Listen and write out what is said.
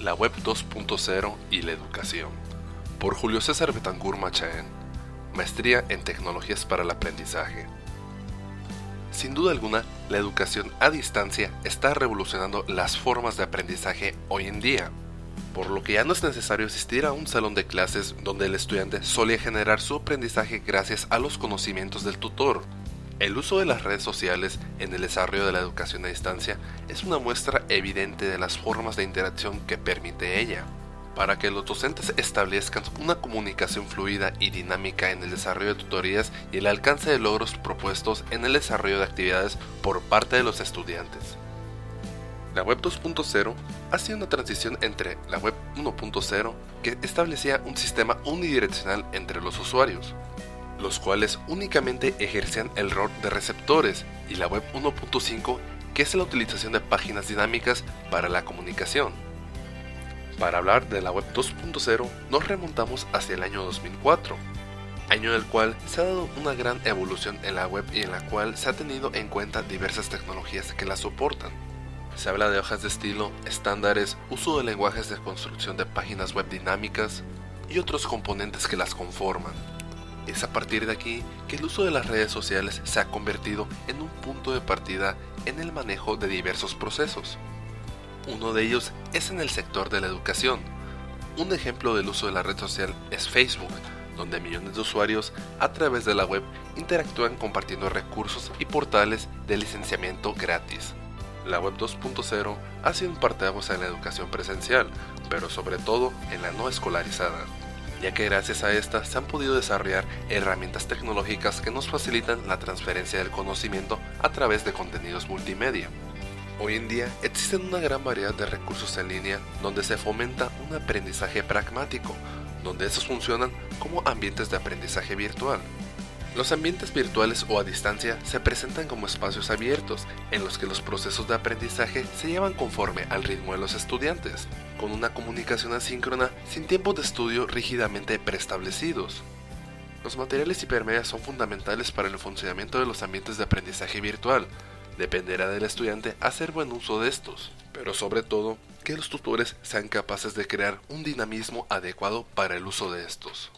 La Web 2.0 y la Educación. Por Julio César Betancourt Machaén. Maestría en Tecnologías para el Aprendizaje. Sin duda alguna, la educación a distancia está revolucionando las formas de aprendizaje hoy en día, por lo que ya no es necesario asistir a un salón de clases donde el estudiante solía generar su aprendizaje gracias a los conocimientos del tutor. El uso de las redes sociales en el desarrollo de la educación a distancia es una muestra evidente de las formas de interacción que permite ella. Para que los docentes establezcan una comunicación fluida y dinámica en el desarrollo de tutorías y el alcance de logros propuestos en el desarrollo de actividades por parte de los estudiantes. La Web 2.0 ha sido una transición entre la Web 1.0 que establecía un sistema unidireccional entre los usuarios, los cuales únicamente ejercían el rol de receptores, y la Web 1.5, que es la utilización de páginas dinámicas para la comunicación. Para hablar de la Web 2.0 nos remontamos hacia el año 2004, año en el cual se ha dado una gran evolución en la web y en la cual se ha tenido en cuenta diversas tecnologías que la soportan. Se habla de hojas de estilo, estándares, uso de lenguajes de construcción de páginas web dinámicas y otros componentes que las conforman. Es a partir de aquí que el uso de las redes sociales se ha convertido en un punto de partida en el manejo de diversos procesos. Uno de ellos es en el sector de la educación. Un ejemplo del uso de la red social es Facebook, donde millones de usuarios a través de la web interactúan compartiendo recursos y portales de licenciamiento gratis. La web 2.0 ha sido un parteaguas en la educación presencial, pero sobre todo en la no escolarizada ya que gracias a esta se han podido desarrollar herramientas tecnológicas que nos facilitan la transferencia del conocimiento a través de contenidos multimedia. Hoy en día existen una gran variedad de recursos en línea donde se fomenta un aprendizaje pragmático, donde estos funcionan como ambientes de aprendizaje virtual, los ambientes virtuales o a distancia se presentan como espacios abiertos en los que los procesos de aprendizaje se llevan conforme al ritmo de los estudiantes, con una comunicación asíncrona sin tiempos de estudio rígidamente preestablecidos. Los materiales hipermedia son fundamentales para el funcionamiento de los ambientes de aprendizaje virtual. Dependerá del estudiante hacer buen uso de estos, pero sobre todo que los tutores sean capaces de crear un dinamismo adecuado para el uso de estos.